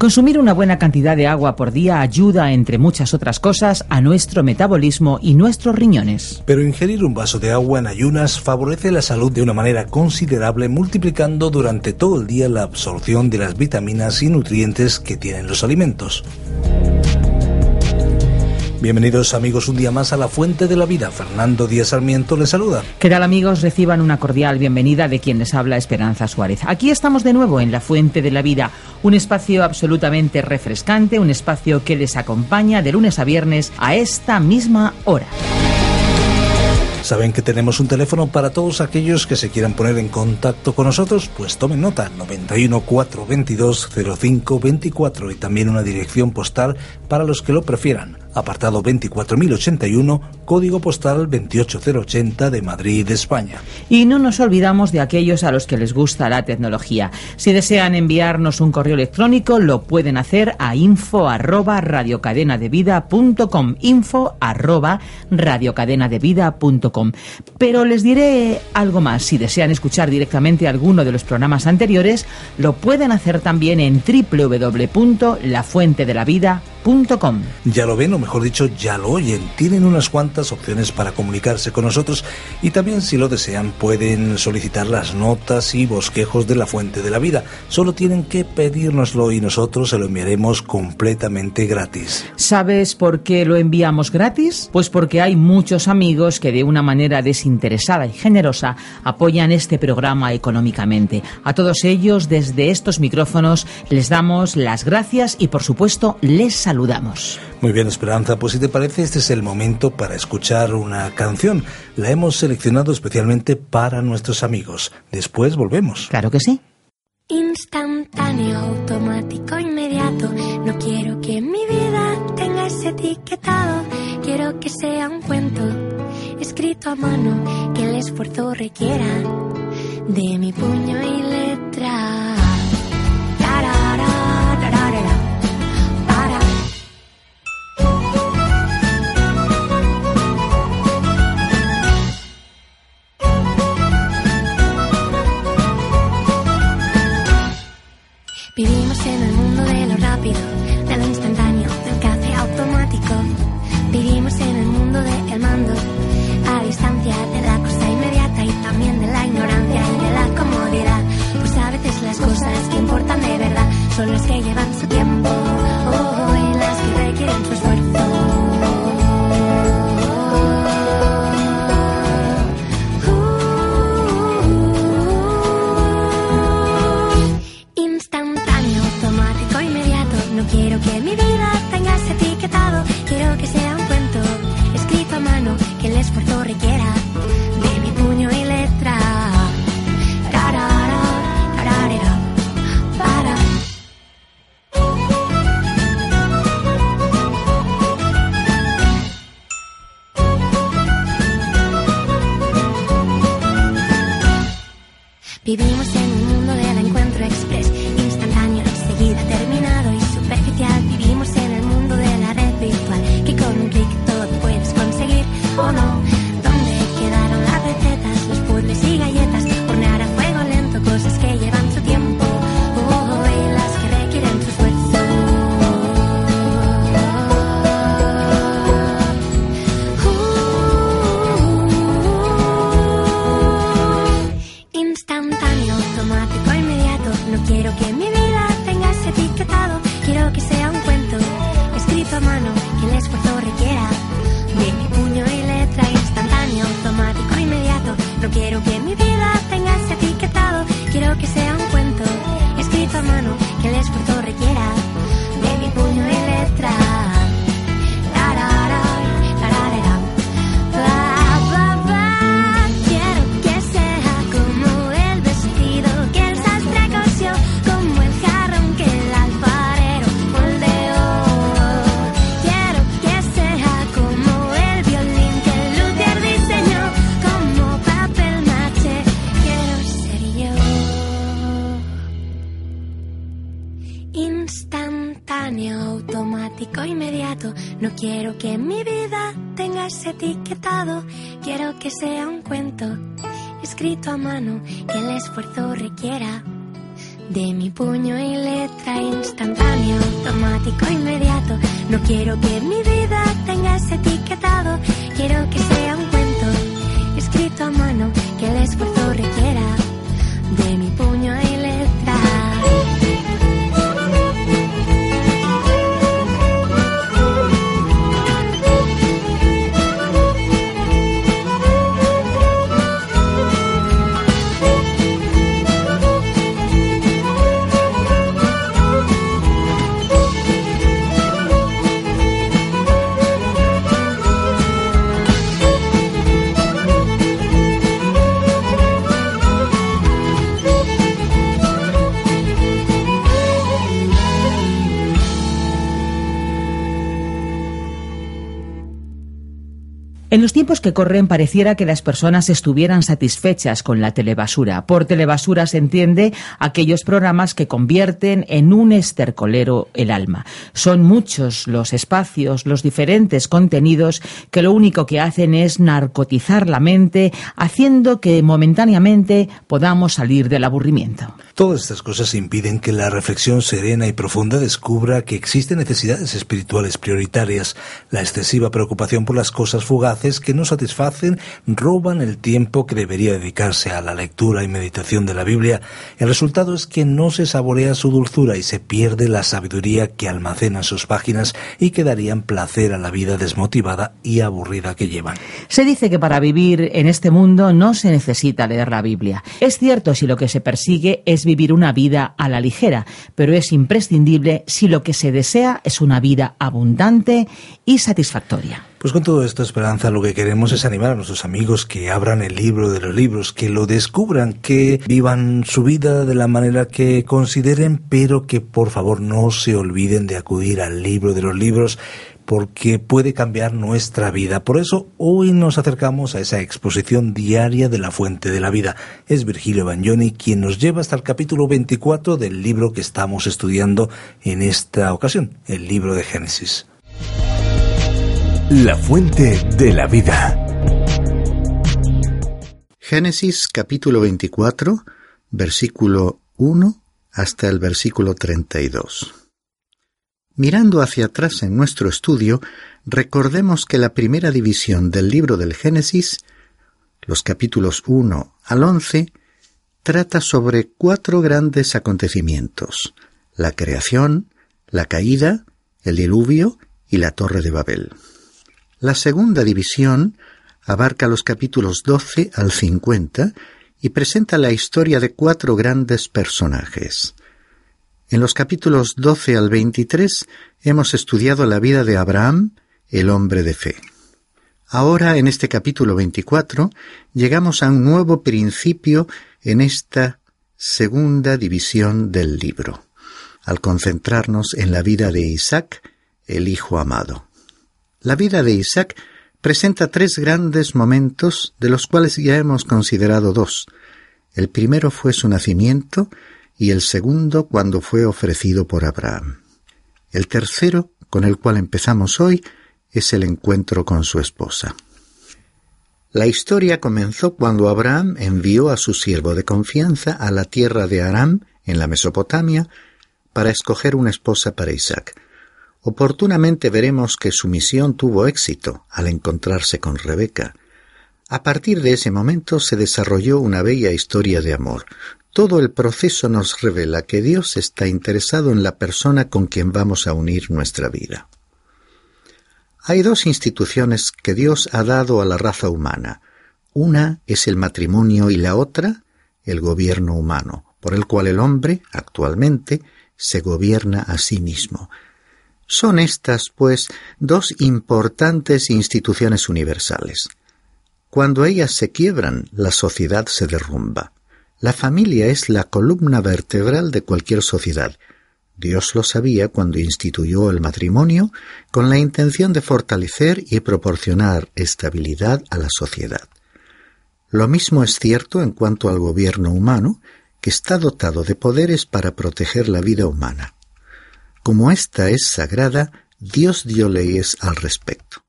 Consumir una buena cantidad de agua por día ayuda, entre muchas otras cosas, a nuestro metabolismo y nuestros riñones. Pero ingerir un vaso de agua en ayunas favorece la salud de una manera considerable, multiplicando durante todo el día la absorción de las vitaminas y nutrientes que tienen los alimentos. Bienvenidos amigos un día más a la Fuente de la Vida. Fernando Díaz Sarmiento les saluda. ¿Qué tal amigos? Reciban una cordial bienvenida de quien les habla Esperanza Suárez. Aquí estamos de nuevo en la Fuente de la Vida, un espacio absolutamente refrescante, un espacio que les acompaña de lunes a viernes a esta misma hora. Saben que tenemos un teléfono para todos aquellos que se quieran poner en contacto con nosotros, pues tomen nota, 91 422 0524 y también una dirección postal para los que lo prefieran apartado 24081, código postal 28080 de Madrid, España. Y no nos olvidamos de aquellos a los que les gusta la tecnología. Si desean enviarnos un correo electrónico, lo pueden hacer a info arroba info Pero les diré algo más. Si desean escuchar directamente alguno de los programas anteriores, lo pueden hacer también en www.lafuentedelavida.com ya lo ven, o mejor dicho, ya lo oyen. Tienen unas cuantas opciones para comunicarse con nosotros y también, si lo desean, pueden solicitar las notas y bosquejos de la fuente de la vida. Solo tienen que pedírnoslo y nosotros se lo enviaremos completamente gratis. ¿Sabes por qué lo enviamos gratis? Pues porque hay muchos amigos que de una manera desinteresada y generosa apoyan este programa económicamente. A todos ellos, desde estos micrófonos, les damos las gracias y, por supuesto, les saludamos. Muy bien, Esperanza, pues si te parece, este es el momento para escuchar una canción. La hemos seleccionado especialmente para nuestros amigos. Después volvemos. Claro que sí. Instantáneo, automático, inmediato. No quiero que mi vida tenga ese etiquetado. Quiero que sea un cuento escrito a mano que el esfuerzo requiera de mi puño y que el esfuerzo requiera de mi puño y letra. Instantáneo, automático, inmediato. No quiero que mi vida que mi vida tenga ese etiquetado, quiero que sea un cuento escrito a mano que el esfuerzo requiera. De mi puño y letra instantáneo, automático, inmediato. No quiero que mi vida tenga ese etiquetado, quiero que sea un cuento escrito a mano tiempos que corren pareciera que las personas estuvieran satisfechas con la telebasura. Por telebasura se entiende aquellos programas que convierten en un estercolero el alma. Son muchos los espacios, los diferentes contenidos que lo único que hacen es narcotizar la mente, haciendo que momentáneamente podamos salir del aburrimiento. Todas estas cosas impiden que la reflexión serena y profunda descubra que existen necesidades espirituales prioritarias. La excesiva preocupación por las cosas fugaces que no satisfacen roban el tiempo que debería dedicarse a la lectura y meditación de la Biblia. El resultado es que no se saborea su dulzura y se pierde la sabiduría que almacena sus páginas y que darían placer a la vida desmotivada y aburrida que llevan. Se dice que para vivir en este mundo no se necesita leer la Biblia. Es cierto si lo que se persigue es vivir una vida a la ligera, pero es imprescindible si lo que se desea es una vida abundante y satisfactoria. Pues con todo esto, Esperanza, lo que queremos es animar a nuestros amigos que abran el libro de los libros, que lo descubran, que vivan su vida de la manera que consideren, pero que por favor no se olviden de acudir al libro de los libros porque puede cambiar nuestra vida. Por eso hoy nos acercamos a esa exposición diaria de la fuente de la vida. Es Virgilio Bagnoni quien nos lleva hasta el capítulo 24 del libro que estamos estudiando en esta ocasión, el libro de Génesis. La fuente de la vida. Génesis capítulo 24, versículo 1 hasta el versículo 32. Mirando hacia atrás en nuestro estudio, recordemos que la primera división del libro del Génesis, los capítulos 1 al 11, trata sobre cuatro grandes acontecimientos, la creación, la caída, el diluvio y la torre de Babel. La segunda división abarca los capítulos 12 al 50 y presenta la historia de cuatro grandes personajes. En los capítulos 12 al 23 hemos estudiado la vida de Abraham, el hombre de fe. Ahora, en este capítulo 24, llegamos a un nuevo principio en esta segunda división del libro, al concentrarnos en la vida de Isaac, el hijo amado. La vida de Isaac presenta tres grandes momentos de los cuales ya hemos considerado dos. El primero fue su nacimiento y el segundo cuando fue ofrecido por Abraham. El tercero, con el cual empezamos hoy, es el encuentro con su esposa. La historia comenzó cuando Abraham envió a su siervo de confianza a la tierra de Aram, en la Mesopotamia, para escoger una esposa para Isaac. Oportunamente veremos que su misión tuvo éxito al encontrarse con Rebeca. A partir de ese momento se desarrolló una bella historia de amor. Todo el proceso nos revela que Dios está interesado en la persona con quien vamos a unir nuestra vida. Hay dos instituciones que Dios ha dado a la raza humana. Una es el matrimonio y la otra el gobierno humano, por el cual el hombre, actualmente, se gobierna a sí mismo. Son estas, pues, dos importantes instituciones universales. Cuando ellas se quiebran, la sociedad se derrumba. La familia es la columna vertebral de cualquier sociedad. Dios lo sabía cuando instituyó el matrimonio con la intención de fortalecer y proporcionar estabilidad a la sociedad. Lo mismo es cierto en cuanto al gobierno humano, que está dotado de poderes para proteger la vida humana. Como ésta es sagrada, Dios dio leyes al respecto.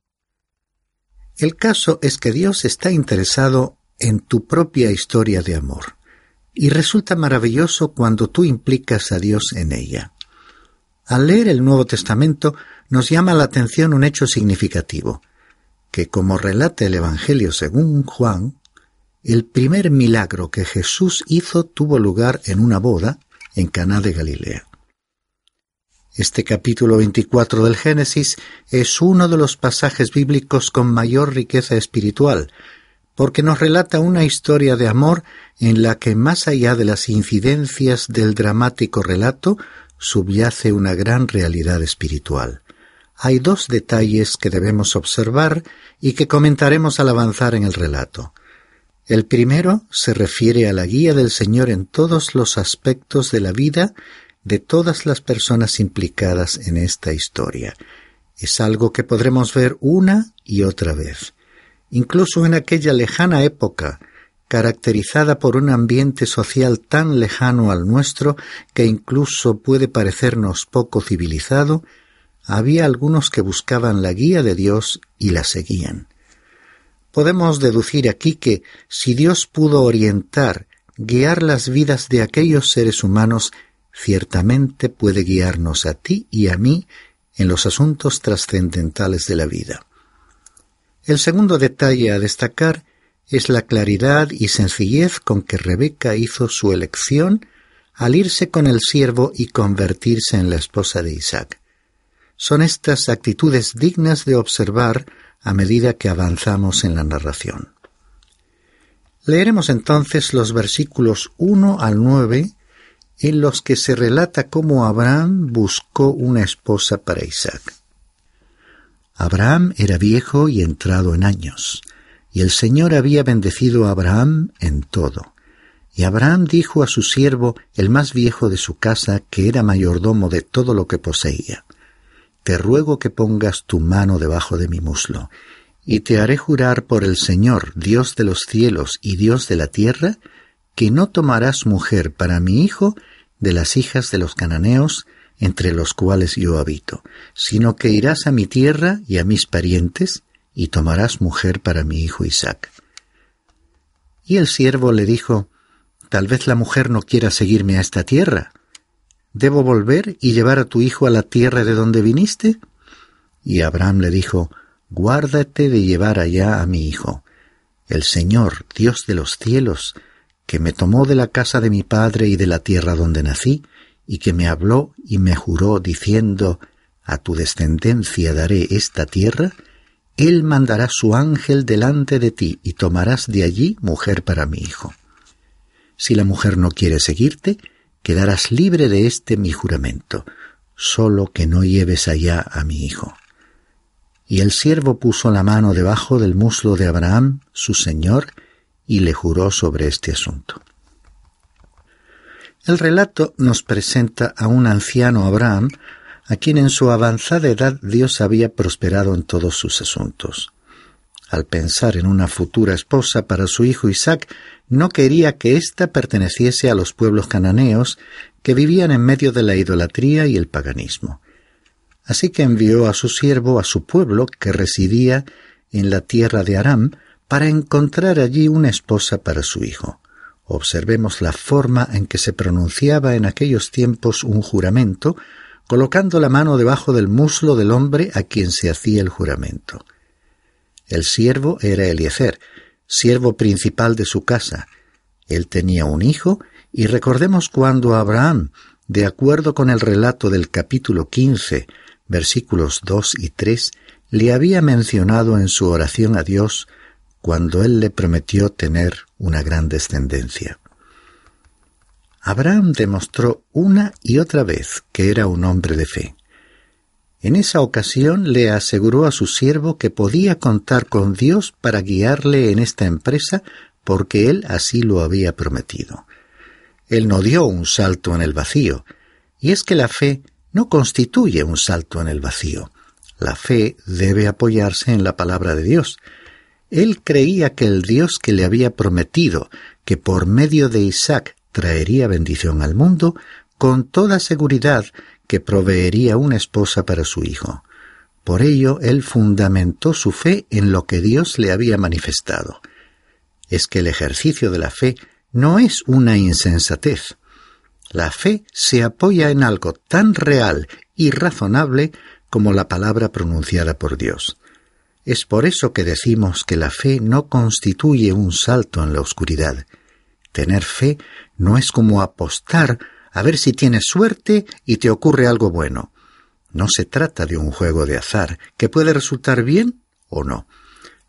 El caso es que Dios está interesado en tu propia historia de amor, y resulta maravilloso cuando tú implicas a Dios en ella. Al leer el Nuevo Testamento nos llama la atención un hecho significativo, que como relata el Evangelio según Juan, el primer milagro que Jesús hizo tuvo lugar en una boda en Caná de Galilea. Este capítulo 24 del Génesis es uno de los pasajes bíblicos con mayor riqueza espiritual, porque nos relata una historia de amor en la que más allá de las incidencias del dramático relato subyace una gran realidad espiritual. Hay dos detalles que debemos observar y que comentaremos al avanzar en el relato. El primero se refiere a la guía del Señor en todos los aspectos de la vida de todas las personas implicadas en esta historia. Es algo que podremos ver una y otra vez. Incluso en aquella lejana época, caracterizada por un ambiente social tan lejano al nuestro que incluso puede parecernos poco civilizado, había algunos que buscaban la guía de Dios y la seguían. Podemos deducir aquí que si Dios pudo orientar, guiar las vidas de aquellos seres humanos, ciertamente puede guiarnos a ti y a mí en los asuntos trascendentales de la vida. El segundo detalle a destacar es la claridad y sencillez con que Rebeca hizo su elección al irse con el siervo y convertirse en la esposa de Isaac. Son estas actitudes dignas de observar a medida que avanzamos en la narración. Leeremos entonces los versículos 1 al 9 en los que se relata cómo Abraham buscó una esposa para Isaac. Abraham era viejo y entrado en años, y el Señor había bendecido a Abraham en todo. Y Abraham dijo a su siervo, el más viejo de su casa, que era mayordomo de todo lo que poseía, te ruego que pongas tu mano debajo de mi muslo, y te haré jurar por el Señor, Dios de los cielos y Dios de la tierra, que no tomarás mujer para mi hijo de las hijas de los cananeos, entre los cuales yo habito, sino que irás a mi tierra y a mis parientes, y tomarás mujer para mi hijo Isaac. Y el siervo le dijo, Tal vez la mujer no quiera seguirme a esta tierra, ¿Debo volver y llevar a tu hijo a la tierra de donde viniste? Y Abraham le dijo, Guárdate de llevar allá a mi hijo. El Señor, Dios de los cielos, que me tomó de la casa de mi padre y de la tierra donde nací, y que me habló y me juró diciendo, A tu descendencia daré esta tierra, él mandará su ángel delante de ti y tomarás de allí mujer para mi hijo. Si la mujer no quiere seguirte, quedarás libre de este mi juramento, solo que no lleves allá a mi hijo. Y el siervo puso la mano debajo del muslo de Abraham, su señor, y le juró sobre este asunto. El relato nos presenta a un anciano Abraham, a quien en su avanzada edad Dios había prosperado en todos sus asuntos. Al pensar en una futura esposa para su hijo Isaac, no quería que ésta perteneciese a los pueblos cananeos que vivían en medio de la idolatría y el paganismo. Así que envió a su siervo a su pueblo, que residía en la tierra de Aram, para encontrar allí una esposa para su hijo. Observemos la forma en que se pronunciaba en aquellos tiempos un juramento, colocando la mano debajo del muslo del hombre a quien se hacía el juramento. El siervo era Eliezer, siervo principal de su casa. Él tenía un hijo, y recordemos cuando Abraham, de acuerdo con el relato del capítulo 15, versículos 2 y 3, le había mencionado en su oración a Dios cuando él le prometió tener una gran descendencia. Abraham demostró una y otra vez que era un hombre de fe. En esa ocasión le aseguró a su siervo que podía contar con Dios para guiarle en esta empresa porque él así lo había prometido. Él no dio un salto en el vacío, y es que la fe no constituye un salto en el vacío. La fe debe apoyarse en la palabra de Dios. Él creía que el Dios que le había prometido que por medio de Isaac traería bendición al mundo, con toda seguridad que proveería una esposa para su hijo. Por ello, él fundamentó su fe en lo que Dios le había manifestado. Es que el ejercicio de la fe no es una insensatez. La fe se apoya en algo tan real y razonable como la palabra pronunciada por Dios. Es por eso que decimos que la fe no constituye un salto en la oscuridad. Tener fe no es como apostar a ver si tienes suerte y te ocurre algo bueno. No se trata de un juego de azar que puede resultar bien o no.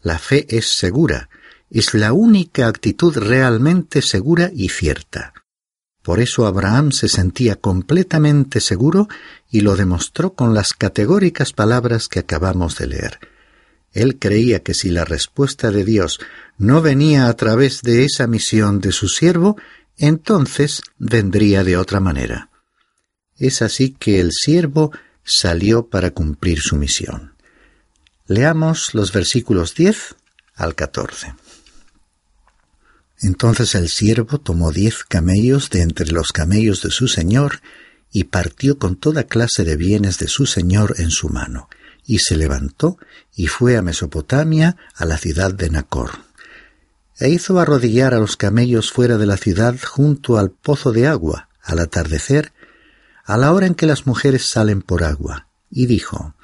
La fe es segura, es la única actitud realmente segura y cierta. Por eso Abraham se sentía completamente seguro y lo demostró con las categóricas palabras que acabamos de leer. Él creía que si la respuesta de Dios no venía a través de esa misión de su siervo, entonces vendría de otra manera. Es así que el siervo salió para cumplir su misión. Leamos los versículos 10 al 14. Entonces el siervo tomó diez camellos de entre los camellos de su señor y partió con toda clase de bienes de su señor en su mano, y se levantó y fue a Mesopotamia, a la ciudad de Nacor. E hizo arrodillar a los camellos fuera de la ciudad junto al pozo de agua, al atardecer, a la hora en que las mujeres salen por agua, y dijo,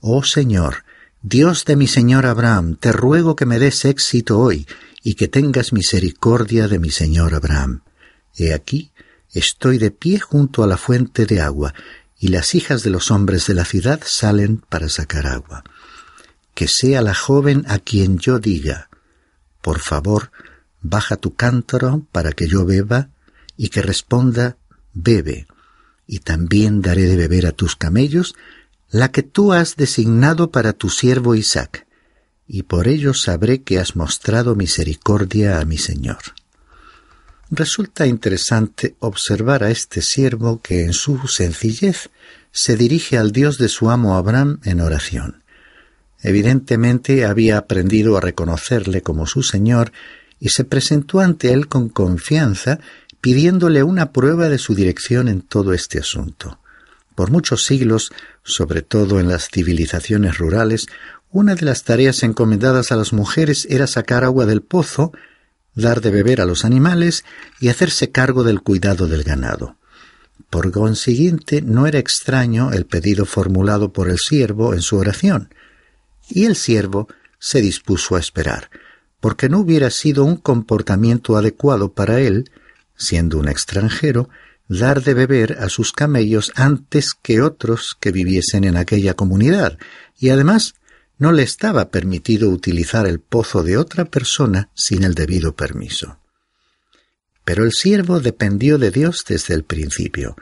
Oh Señor, Dios de mi señor Abraham, te ruego que me des éxito hoy, y que tengas misericordia de mi señor Abraham. He aquí, estoy de pie junto a la fuente de agua, y las hijas de los hombres de la ciudad salen para sacar agua. Que sea la joven a quien yo diga, por favor, baja tu cántaro para que yo beba, y que responda, bebe, y también daré de beber a tus camellos, la que tú has designado para tu siervo Isaac y por ello sabré que has mostrado misericordia a mi Señor. Resulta interesante observar a este siervo que en su sencillez se dirige al Dios de su amo Abraham en oración. Evidentemente había aprendido a reconocerle como su Señor y se presentó ante él con confianza pidiéndole una prueba de su dirección en todo este asunto. Por muchos siglos, sobre todo en las civilizaciones rurales, una de las tareas encomendadas a las mujeres era sacar agua del pozo, dar de beber a los animales y hacerse cargo del cuidado del ganado. Por consiguiente, no era extraño el pedido formulado por el siervo en su oración. Y el siervo se dispuso a esperar, porque no hubiera sido un comportamiento adecuado para él, siendo un extranjero, dar de beber a sus camellos antes que otros que viviesen en aquella comunidad, y además no le estaba permitido utilizar el pozo de otra persona sin el debido permiso. Pero el siervo dependió de Dios desde el principio.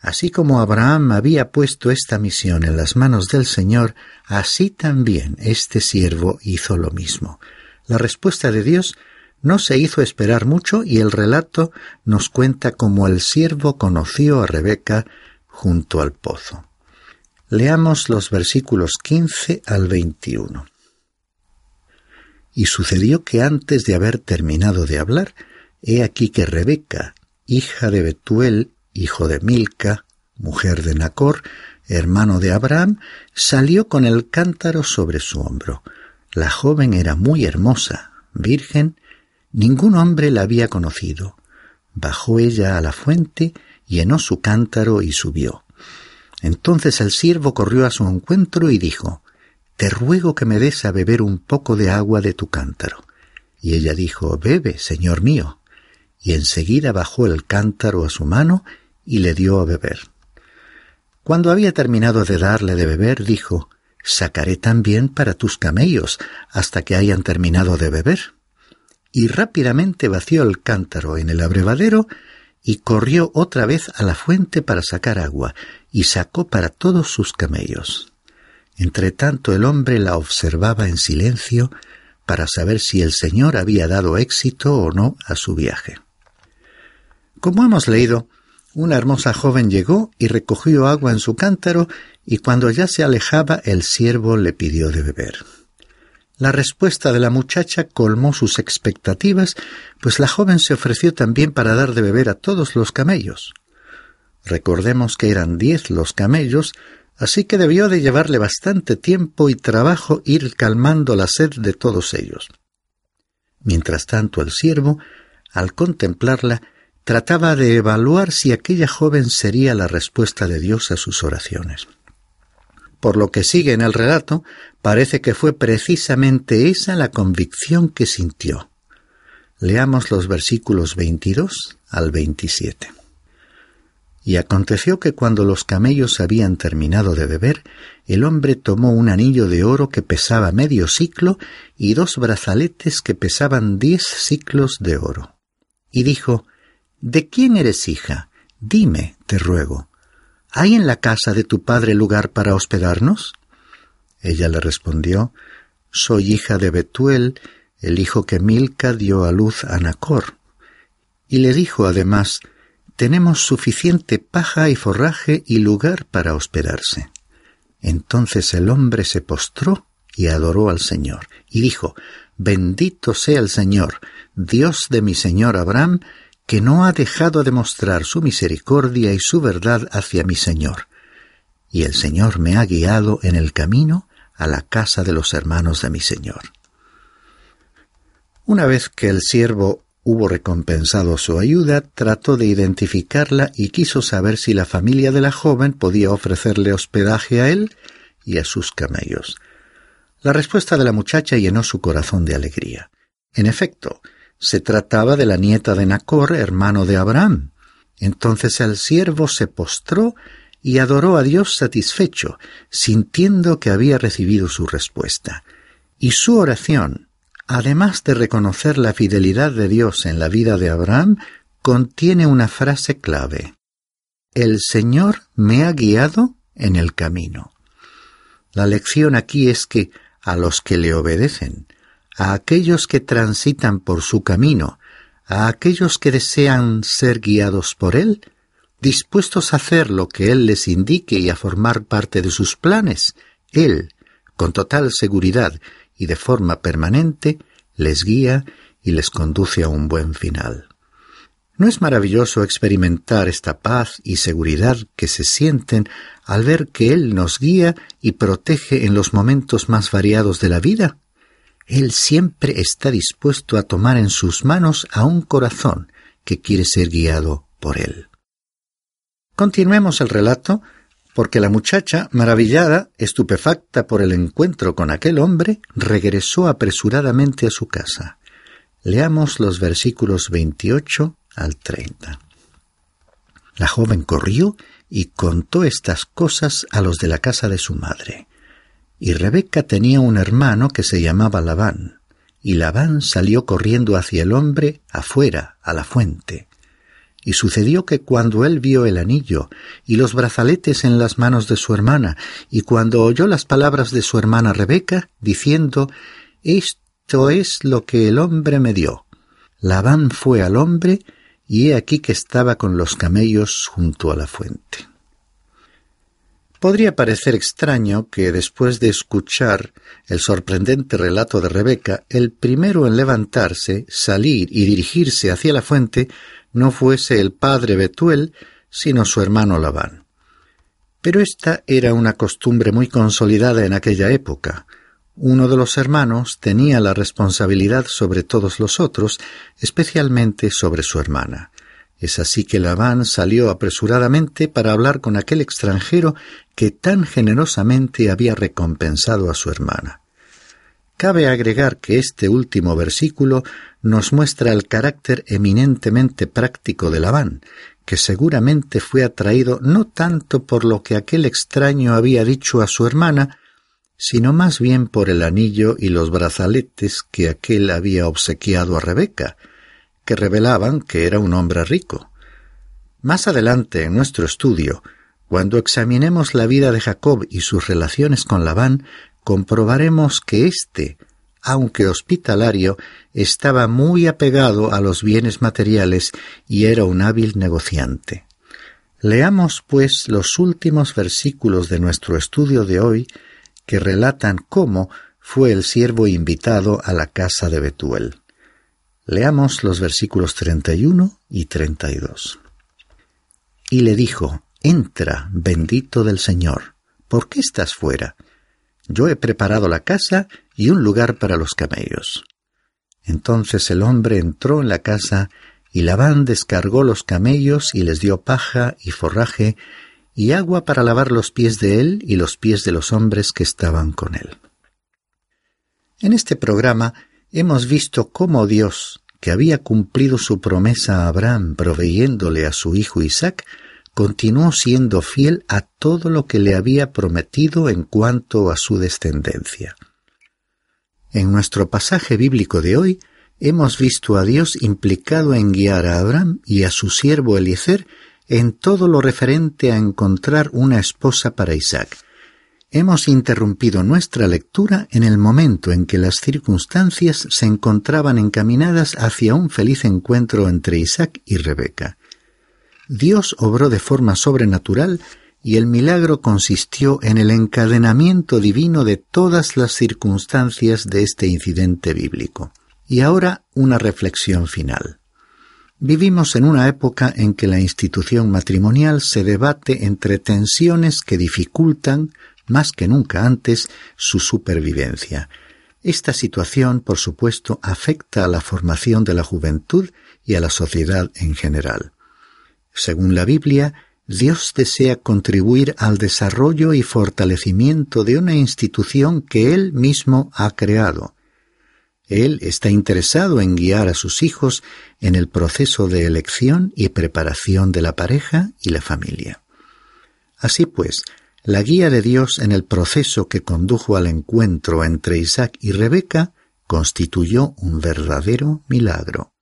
Así como Abraham había puesto esta misión en las manos del Señor, así también este siervo hizo lo mismo. La respuesta de Dios no se hizo esperar mucho y el relato nos cuenta cómo el siervo conoció a Rebeca junto al pozo. Leamos los versículos 15 al 21. Y sucedió que antes de haber terminado de hablar, he aquí que Rebeca, hija de Betuel, hijo de Milca, mujer de Nacor, hermano de Abraham, salió con el cántaro sobre su hombro. La joven era muy hermosa, virgen, ningún hombre la había conocido. Bajó ella a la fuente, llenó su cántaro y subió. Entonces el siervo corrió a su encuentro y dijo, Te ruego que me des a beber un poco de agua de tu cántaro. Y ella dijo, Bebe, señor mío. Y enseguida bajó el cántaro a su mano y le dio a beber. Cuando había terminado de darle de beber, dijo, Sacaré también para tus camellos hasta que hayan terminado de beber. Y rápidamente vació el cántaro en el abrevadero y corrió otra vez a la fuente para sacar agua, y sacó para todos sus camellos. Entretanto el hombre la observaba en silencio para saber si el Señor había dado éxito o no a su viaje. Como hemos leído, una hermosa joven llegó y recogió agua en su cántaro, y cuando ya se alejaba el siervo le pidió de beber. La respuesta de la muchacha colmó sus expectativas, pues la joven se ofreció también para dar de beber a todos los camellos. Recordemos que eran diez los camellos, así que debió de llevarle bastante tiempo y trabajo ir calmando la sed de todos ellos. Mientras tanto el siervo, al contemplarla, trataba de evaluar si aquella joven sería la respuesta de Dios a sus oraciones. Por lo que sigue en el relato, parece que fue precisamente esa la convicción que sintió. Leamos los versículos 22 al 27. Y aconteció que cuando los camellos habían terminado de beber, el hombre tomó un anillo de oro que pesaba medio ciclo y dos brazaletes que pesaban diez ciclos de oro. Y dijo, ¿De quién eres hija? Dime, te ruego. ¿Hay en la casa de tu padre lugar para hospedarnos? Ella le respondió, Soy hija de Betuel, el hijo que Milca dio a luz a Nacor. Y le dijo además, tenemos suficiente paja y forraje y lugar para hospedarse. Entonces el hombre se postró y adoró al Señor, y dijo, Bendito sea el Señor, Dios de mi Señor Abraham, que no ha dejado de mostrar su misericordia y su verdad hacia mi Señor. Y el Señor me ha guiado en el camino a la casa de los hermanos de mi Señor. Una vez que el siervo hubo recompensado su ayuda, trató de identificarla y quiso saber si la familia de la joven podía ofrecerle hospedaje a él y a sus camellos. La respuesta de la muchacha llenó su corazón de alegría. En efecto, se trataba de la nieta de Nacor, hermano de Abraham. Entonces el siervo se postró y adoró a Dios satisfecho, sintiendo que había recibido su respuesta. Y su oración, además de reconocer la fidelidad de Dios en la vida de Abraham, contiene una frase clave. El Señor me ha guiado en el camino. La lección aquí es que a los que le obedecen, a aquellos que transitan por su camino, a aquellos que desean ser guiados por Él, dispuestos a hacer lo que Él les indique y a formar parte de sus planes, Él, con total seguridad y de forma permanente les guía y les conduce a un buen final. ¿No es maravilloso experimentar esta paz y seguridad que se sienten al ver que Él nos guía y protege en los momentos más variados de la vida? Él siempre está dispuesto a tomar en sus manos a un corazón que quiere ser guiado por Él. Continuemos el relato porque la muchacha, maravillada, estupefacta por el encuentro con aquel hombre, regresó apresuradamente a su casa. Leamos los versículos 28 al 30. La joven corrió y contó estas cosas a los de la casa de su madre. Y Rebeca tenía un hermano que se llamaba Labán, y Labán salió corriendo hacia el hombre afuera, a la fuente. Y sucedió que cuando él vio el anillo y los brazaletes en las manos de su hermana, y cuando oyó las palabras de su hermana Rebeca, diciendo, Esto es lo que el hombre me dio. Labán fue al hombre, y he aquí que estaba con los camellos junto a la fuente. Podría parecer extraño que después de escuchar el sorprendente relato de Rebeca, el primero en levantarse, salir y dirigirse hacia la fuente no fuese el padre Betuel, sino su hermano Labán. Pero esta era una costumbre muy consolidada en aquella época. Uno de los hermanos tenía la responsabilidad sobre todos los otros, especialmente sobre su hermana. Es así que Labán salió apresuradamente para hablar con aquel extranjero que tan generosamente había recompensado a su hermana. Cabe agregar que este último versículo nos muestra el carácter eminentemente práctico de Labán, que seguramente fue atraído no tanto por lo que aquel extraño había dicho a su hermana, sino más bien por el anillo y los brazaletes que aquel había obsequiado a Rebeca, que revelaban que era un hombre rico. Más adelante en nuestro estudio, cuando examinemos la vida de Jacob y sus relaciones con Labán, comprobaremos que éste, aunque hospitalario, estaba muy apegado a los bienes materiales y era un hábil negociante. Leamos, pues, los últimos versículos de nuestro estudio de hoy que relatan cómo fue el siervo invitado a la casa de Betuel. Leamos los versículos 31 y 32. Y le dijo, Entra, bendito del Señor, ¿por qué estás fuera? Yo he preparado la casa y un lugar para los camellos. Entonces el hombre entró en la casa y Labán descargó los camellos y les dio paja y forraje y agua para lavar los pies de él y los pies de los hombres que estaban con él. En este programa hemos visto cómo Dios, que había cumplido su promesa a Abraham proveyéndole a su hijo Isaac, continuó siendo fiel a todo lo que le había prometido en cuanto a su descendencia. En nuestro pasaje bíblico de hoy hemos visto a Dios implicado en guiar a Abraham y a su siervo Eliezer en todo lo referente a encontrar una esposa para Isaac. Hemos interrumpido nuestra lectura en el momento en que las circunstancias se encontraban encaminadas hacia un feliz encuentro entre Isaac y Rebeca. Dios obró de forma sobrenatural y el milagro consistió en el encadenamiento divino de todas las circunstancias de este incidente bíblico. Y ahora una reflexión final. Vivimos en una época en que la institución matrimonial se debate entre tensiones que dificultan, más que nunca antes, su supervivencia. Esta situación, por supuesto, afecta a la formación de la juventud y a la sociedad en general. Según la Biblia, Dios desea contribuir al desarrollo y fortalecimiento de una institución que Él mismo ha creado. Él está interesado en guiar a sus hijos en el proceso de elección y preparación de la pareja y la familia. Así pues, la guía de Dios en el proceso que condujo al encuentro entre Isaac y Rebeca constituyó un verdadero milagro.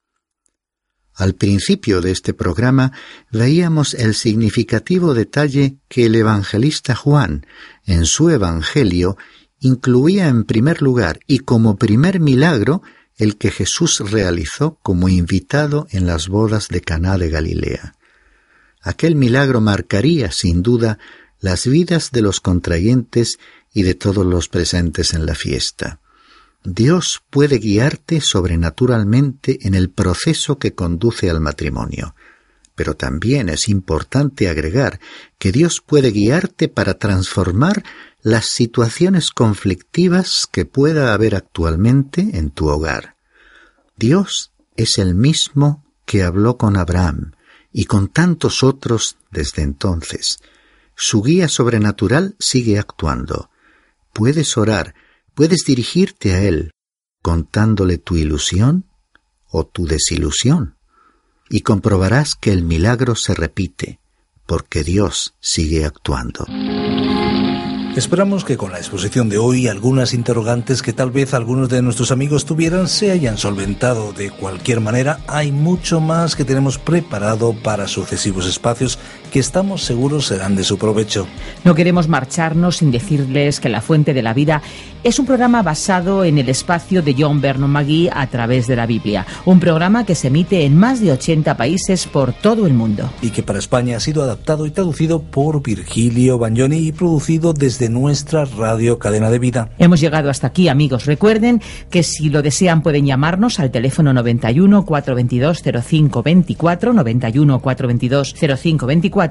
Al principio de este programa veíamos el significativo detalle que el evangelista Juan, en su Evangelio, incluía en primer lugar y como primer milagro el que Jesús realizó como invitado en las bodas de Caná de Galilea. Aquel milagro marcaría, sin duda, las vidas de los contrayentes y de todos los presentes en la fiesta. Dios puede guiarte sobrenaturalmente en el proceso que conduce al matrimonio. Pero también es importante agregar que Dios puede guiarte para transformar las situaciones conflictivas que pueda haber actualmente en tu hogar. Dios es el mismo que habló con Abraham y con tantos otros desde entonces. Su guía sobrenatural sigue actuando. Puedes orar Puedes dirigirte a Él contándole tu ilusión o tu desilusión y comprobarás que el milagro se repite porque Dios sigue actuando. Esperamos que con la exposición de hoy algunas interrogantes que tal vez algunos de nuestros amigos tuvieran se hayan solventado. De cualquier manera, hay mucho más que tenemos preparado para sucesivos espacios que estamos seguros serán de su provecho. No queremos marcharnos sin decirles que La Fuente de la Vida es un programa basado en el espacio de John Vernon McGee a través de la Biblia, un programa que se emite en más de 80 países por todo el mundo. Y que para España ha sido adaptado y traducido por Virgilio Bagnoni y producido desde nuestra radio cadena de vida. Hemos llegado hasta aquí, amigos. Recuerden que si lo desean pueden llamarnos al teléfono 91 422 0524 91 422 0524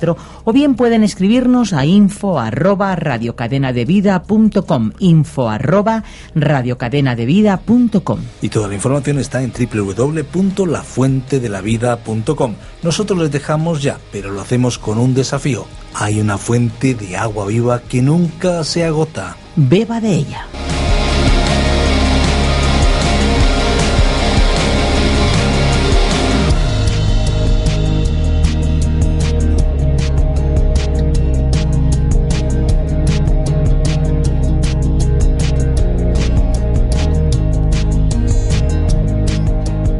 o bien pueden escribirnos a info arroba radiocadenadevida.com info arroba radiocadenadevida.com Y toda la información está en www.lafuentedelavida.com. Nosotros les dejamos ya, pero lo hacemos con un desafío. Hay una fuente de agua viva que nunca se agota. Beba de ella.